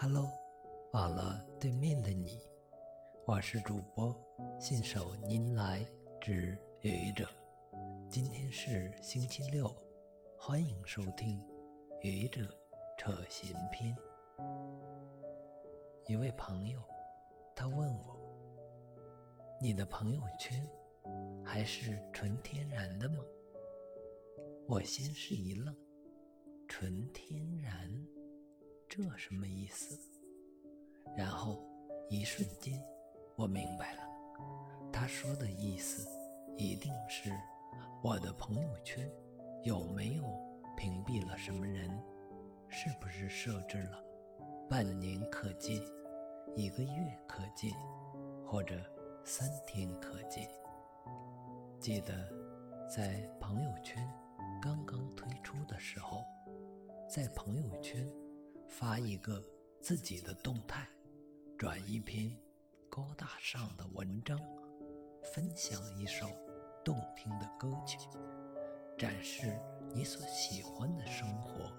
Hello，网了对面的你，我是主播信手拈来之愚者。今天是星期六，欢迎收听《愚者扯闲篇》。一位朋友，他问我：“你的朋友圈还是纯天然的吗？”我先是一愣，“纯天然？”这什么意思？然后一瞬间，我明白了，他说的意思一定是我的朋友圈有没有屏蔽了什么人，是不是设置了半年可见、一个月可见，或者三天可见？记得在朋友圈刚刚推出的时候，在朋友圈。发一个自己的动态，转一篇高大上的文章，分享一首动听的歌曲，展示你所喜欢的生活，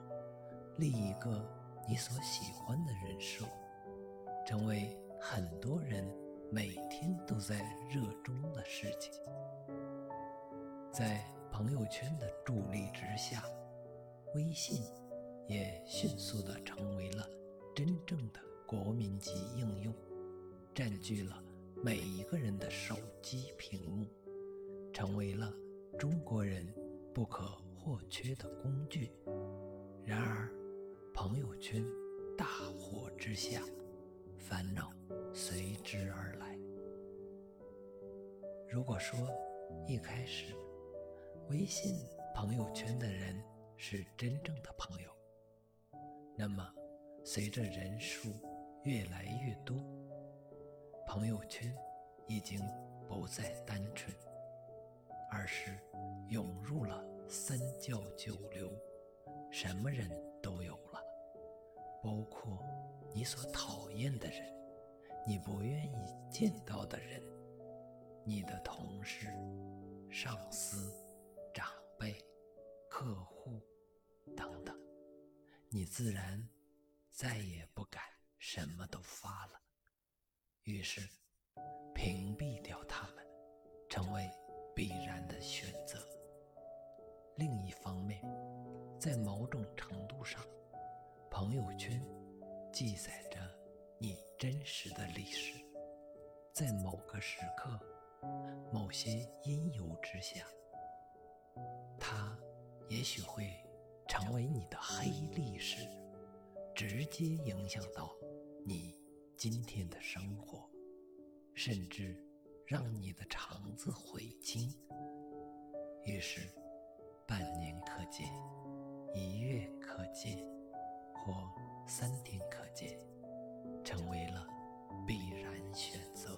立一个你所喜欢的人设，成为很多人每天都在热衷的事情。在朋友圈的助力之下，微信。也迅速地成为了真正的国民级应用，占据了每一个人的手机屏幕，成为了中国人不可或缺的工具。然而，朋友圈大火之下，烦恼随之而来。如果说一开始微信朋友圈的人是真正的朋友，那么，随着人数越来越多，朋友圈已经不再单纯，而是涌入了三教九流，什么人都有了，包括你所讨厌的人，你不愿意见到的人，你的同事、上司、长辈、客户。你自然再也不敢什么都发了，于是屏蔽掉他们，成为必然的选择。另一方面，在某种程度上，朋友圈记载着你真实的历史，在某个时刻、某些因由之下，它也许会。成为你的黑历史，直接影响到你今天的生活，甚至让你的肠子悔青。于是，半年可见、一月可见，或三天可见，成为了必然选择。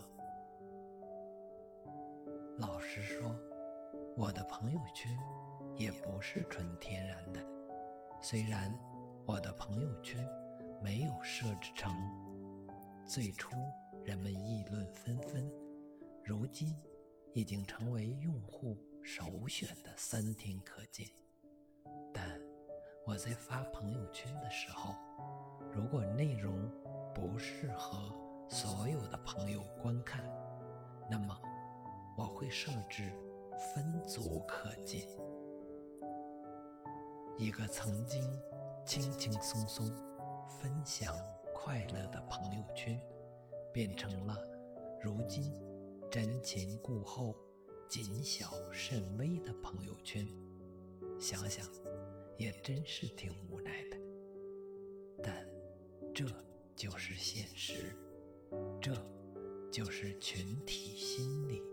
老实说，我的朋友圈也不是纯天然的。虽然我的朋友圈没有设置成最初人们议论纷纷，如今已经成为用户首选的三天可见，但我在发朋友圈的时候，如果内容不适合所有的朋友观看，那么我会设置分组可见。一个曾经轻轻松松分享快乐的朋友圈，变成了如今瞻前顾后、谨小慎微的朋友圈。想想，也真是挺无奈的。但这就是现实，这就是群体心理，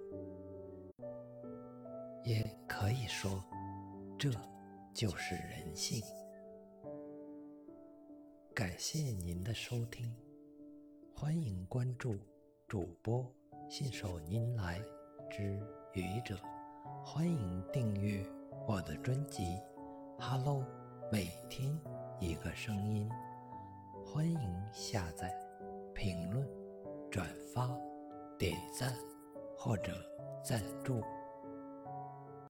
也可以说，这。就是人性。感谢您的收听，欢迎关注主播信手拈来之愚者，欢迎订阅我的专辑《Hello》，每天一个声音，欢迎下载、评论、转发、点赞或者赞助。